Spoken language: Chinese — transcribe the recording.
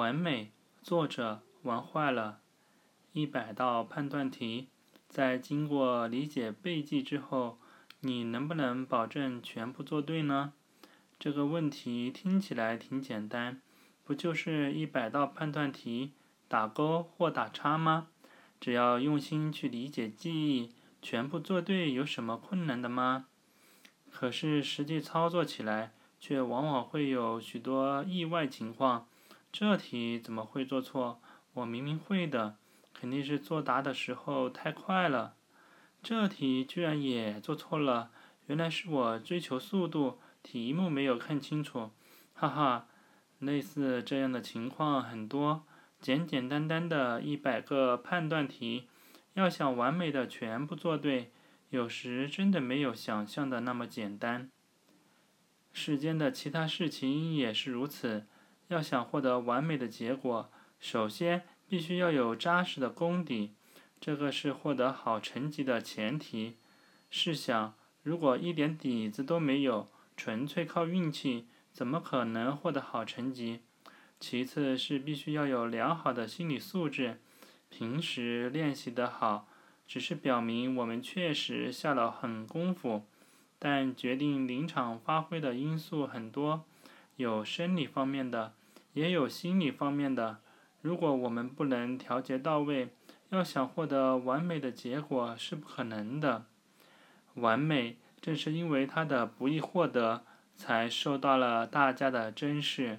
完美，作者玩坏了。一百道判断题，在经过理解背记之后，你能不能保证全部做对呢？这个问题听起来挺简单，不就是一百道判断题，打勾或打叉吗？只要用心去理解记忆，全部做对，有什么困难的吗？可是实际操作起来，却往往会有许多意外情况。这题怎么会做错？我明明会的，肯定是作答的时候太快了。这题居然也做错了，原来是我追求速度，题目没有看清楚。哈哈，类似这样的情况很多。简简单单的一百个判断题，要想完美的全部做对，有时真的没有想象的那么简单。世间的其他事情也是如此。要想获得完美的结果，首先必须要有扎实的功底，这个是获得好成绩的前提。试想，如果一点底子都没有，纯粹靠运气，怎么可能获得好成绩？其次是必须要有良好的心理素质，平时练习得好，只是表明我们确实下了狠功夫。但决定临场发挥的因素很多，有生理方面的。也有心理方面的，如果我们不能调节到位，要想获得完美的结果是不可能的。完美正是因为它的不易获得，才受到了大家的珍视。